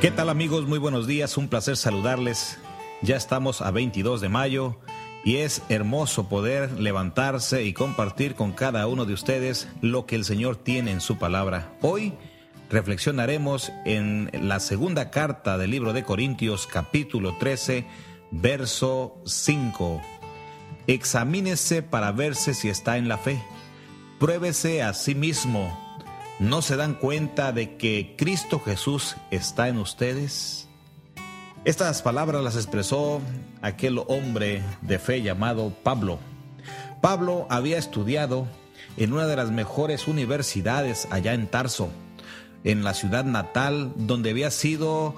¿Qué tal amigos? Muy buenos días, un placer saludarles. Ya estamos a 22 de mayo y es hermoso poder levantarse y compartir con cada uno de ustedes lo que el Señor tiene en su palabra. Hoy reflexionaremos en la segunda carta del libro de Corintios capítulo 13, verso 5. Examínese para verse si está en la fe. Pruébese a sí mismo ¿No se dan cuenta de que Cristo Jesús está en ustedes? Estas palabras las expresó aquel hombre de fe llamado Pablo. Pablo había estudiado en una de las mejores universidades allá en Tarso, en la ciudad natal donde había sido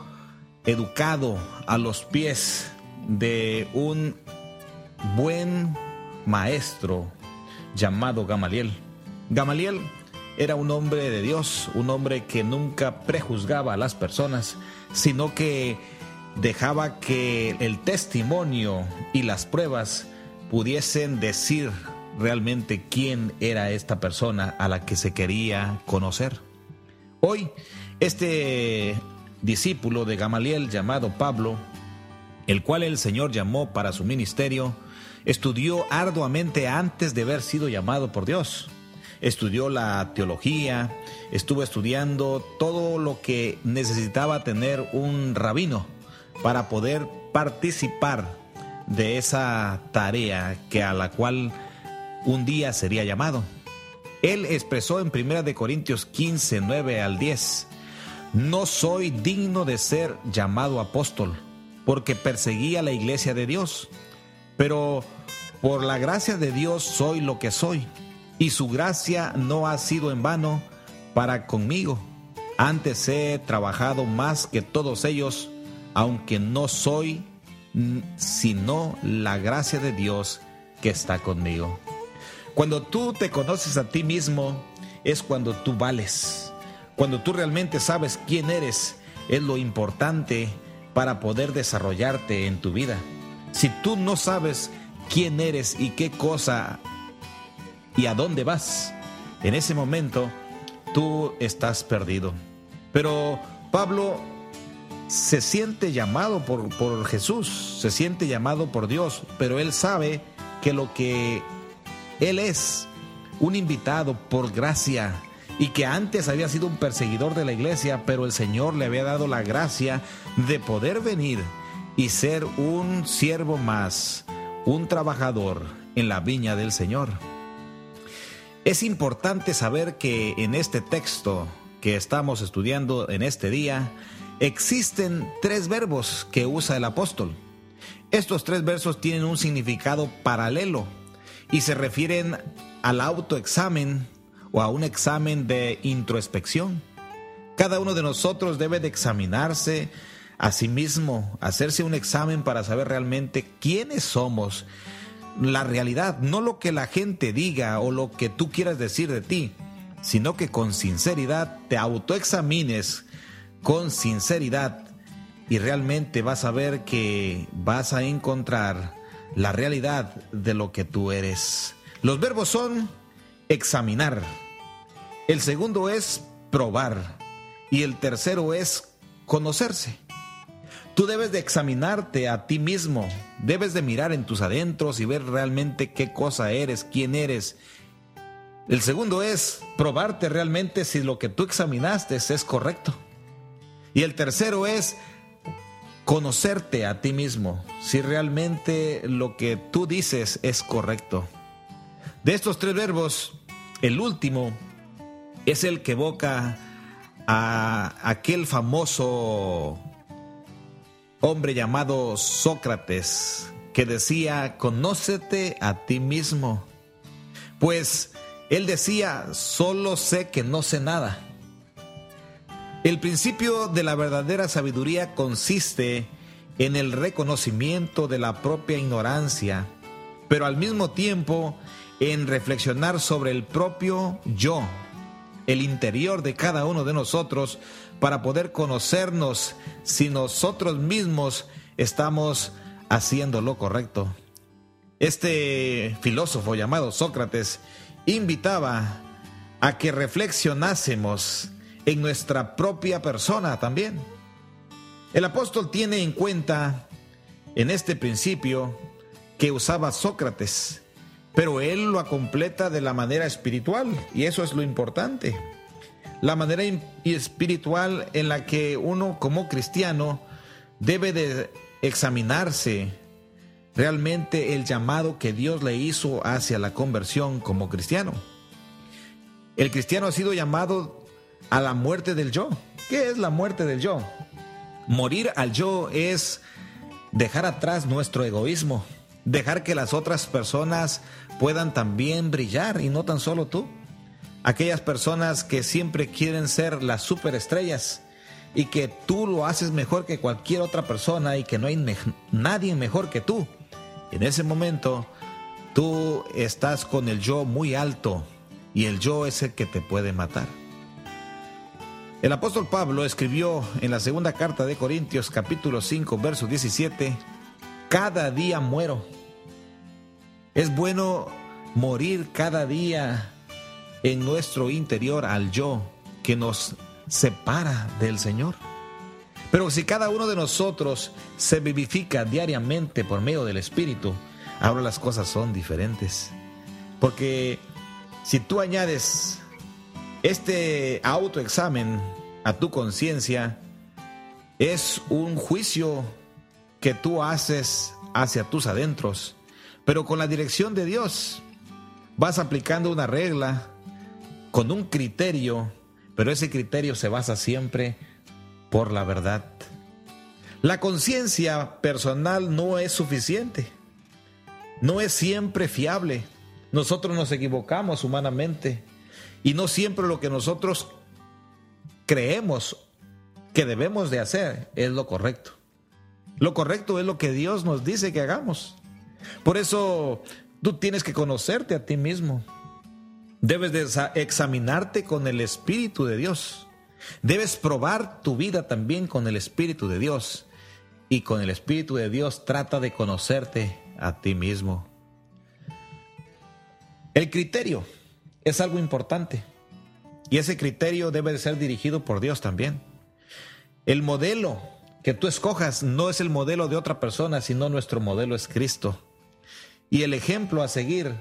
educado a los pies de un buen maestro llamado Gamaliel. Gamaliel era un hombre de Dios, un hombre que nunca prejuzgaba a las personas, sino que dejaba que el testimonio y las pruebas pudiesen decir realmente quién era esta persona a la que se quería conocer. Hoy, este discípulo de Gamaliel llamado Pablo, el cual el Señor llamó para su ministerio, estudió arduamente antes de haber sido llamado por Dios estudió la teología, estuvo estudiando todo lo que necesitaba tener un rabino para poder participar de esa tarea que a la cual un día sería llamado. Él expresó en 1 de Corintios 15, 9 al 10, no soy digno de ser llamado apóstol, porque perseguía la iglesia de Dios, pero por la gracia de Dios soy lo que soy y su gracia no ha sido en vano para conmigo. Antes he trabajado más que todos ellos, aunque no soy sino la gracia de Dios que está conmigo. Cuando tú te conoces a ti mismo, es cuando tú vales. Cuando tú realmente sabes quién eres, es lo importante para poder desarrollarte en tu vida. Si tú no sabes quién eres y qué cosa y a dónde vas. En ese momento tú estás perdido. Pero Pablo se siente llamado por, por Jesús, se siente llamado por Dios, pero él sabe que lo que él es, un invitado por gracia, y que antes había sido un perseguidor de la iglesia, pero el Señor le había dado la gracia de poder venir y ser un siervo más, un trabajador en la viña del Señor. Es importante saber que en este texto que estamos estudiando en este día, existen tres verbos que usa el apóstol. Estos tres versos tienen un significado paralelo y se refieren al autoexamen o a un examen de introspección. Cada uno de nosotros debe de examinarse a sí mismo, hacerse un examen para saber realmente quiénes somos la realidad, no lo que la gente diga o lo que tú quieras decir de ti, sino que con sinceridad te autoexamines con sinceridad y realmente vas a ver que vas a encontrar la realidad de lo que tú eres. Los verbos son examinar, el segundo es probar y el tercero es conocerse. Tú debes de examinarte a ti mismo, debes de mirar en tus adentros y ver realmente qué cosa eres, quién eres. El segundo es probarte realmente si lo que tú examinaste es correcto. Y el tercero es conocerte a ti mismo, si realmente lo que tú dices es correcto. De estos tres verbos, el último es el que evoca a aquel famoso hombre llamado Sócrates que decía, conócete a ti mismo. Pues él decía, solo sé que no sé nada. El principio de la verdadera sabiduría consiste en el reconocimiento de la propia ignorancia, pero al mismo tiempo en reflexionar sobre el propio yo, el interior de cada uno de nosotros, para poder conocernos si nosotros mismos estamos haciendo lo correcto. Este filósofo llamado Sócrates invitaba a que reflexionásemos en nuestra propia persona también. El apóstol tiene en cuenta en este principio que usaba Sócrates, pero él lo completa de la manera espiritual y eso es lo importante. La manera espiritual en la que uno como cristiano debe de examinarse realmente el llamado que Dios le hizo hacia la conversión como cristiano. El cristiano ha sido llamado a la muerte del yo. ¿Qué es la muerte del yo? Morir al yo es dejar atrás nuestro egoísmo, dejar que las otras personas puedan también brillar y no tan solo tú. Aquellas personas que siempre quieren ser las superestrellas y que tú lo haces mejor que cualquier otra persona y que no hay nadie mejor que tú. En ese momento tú estás con el yo muy alto y el yo es el que te puede matar. El apóstol Pablo escribió en la segunda carta de Corintios capítulo 5 verso 17, cada día muero. Es bueno morir cada día en nuestro interior al yo que nos separa del Señor. Pero si cada uno de nosotros se vivifica diariamente por medio del Espíritu, ahora las cosas son diferentes. Porque si tú añades este autoexamen a tu conciencia, es un juicio que tú haces hacia tus adentros, pero con la dirección de Dios vas aplicando una regla con un criterio, pero ese criterio se basa siempre por la verdad. La conciencia personal no es suficiente, no es siempre fiable. Nosotros nos equivocamos humanamente y no siempre lo que nosotros creemos que debemos de hacer es lo correcto. Lo correcto es lo que Dios nos dice que hagamos. Por eso tú tienes que conocerte a ti mismo. Debes de examinarte con el Espíritu de Dios. Debes probar tu vida también con el Espíritu de Dios. Y con el Espíritu de Dios trata de conocerte a ti mismo. El criterio es algo importante. Y ese criterio debe de ser dirigido por Dios también. El modelo que tú escojas no es el modelo de otra persona, sino nuestro modelo es Cristo. Y el ejemplo a seguir,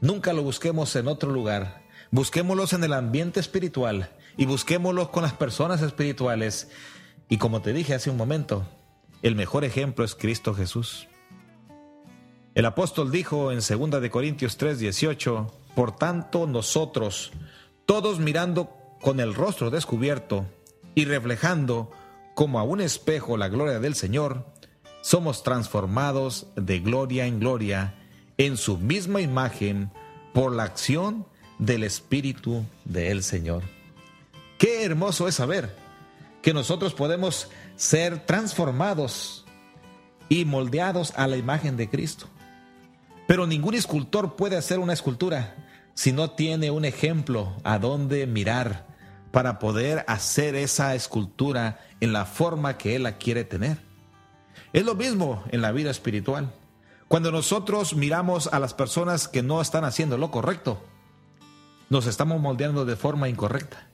nunca lo busquemos en otro lugar. Busquémoslos en el ambiente espiritual y busquémoslos con las personas espirituales. Y como te dije hace un momento, el mejor ejemplo es Cristo Jesús. El apóstol dijo en 2 de Corintios 3:18, por tanto nosotros, todos mirando con el rostro descubierto y reflejando como a un espejo la gloria del Señor, somos transformados de gloria en gloria en su misma imagen por la acción del Espíritu del Señor. Qué hermoso es saber que nosotros podemos ser transformados y moldeados a la imagen de Cristo. Pero ningún escultor puede hacer una escultura si no tiene un ejemplo a dónde mirar para poder hacer esa escultura en la forma que él la quiere tener. Es lo mismo en la vida espiritual. Cuando nosotros miramos a las personas que no están haciendo lo correcto, nos estamos moldeando de forma incorrecta.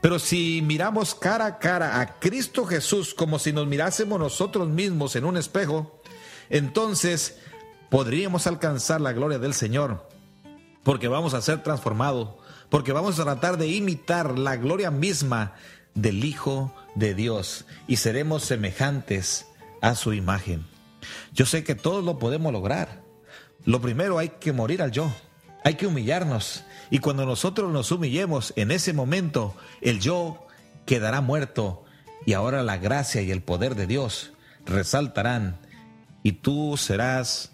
Pero si miramos cara a cara a Cristo Jesús como si nos mirásemos nosotros mismos en un espejo, entonces podríamos alcanzar la gloria del Señor, porque vamos a ser transformados, porque vamos a tratar de imitar la gloria misma del Hijo de Dios y seremos semejantes a su imagen. Yo sé que todos lo podemos lograr. Lo primero hay que morir al yo, hay que humillarnos y cuando nosotros nos humillemos, en ese momento el yo quedará muerto y ahora la gracia y el poder de Dios resaltarán y tú serás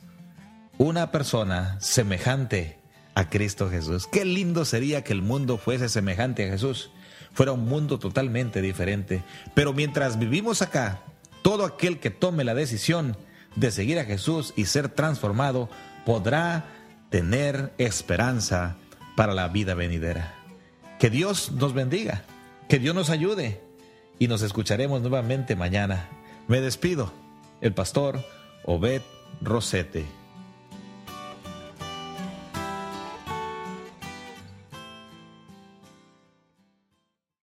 una persona semejante a Cristo Jesús. Qué lindo sería que el mundo fuese semejante a Jesús, fuera un mundo totalmente diferente. Pero mientras vivimos acá, todo aquel que tome la decisión de seguir a Jesús y ser transformado podrá tener esperanza para la vida venidera. Que Dios nos bendiga, que Dios nos ayude y nos escucharemos nuevamente mañana. Me despido, el pastor Obed Rosete.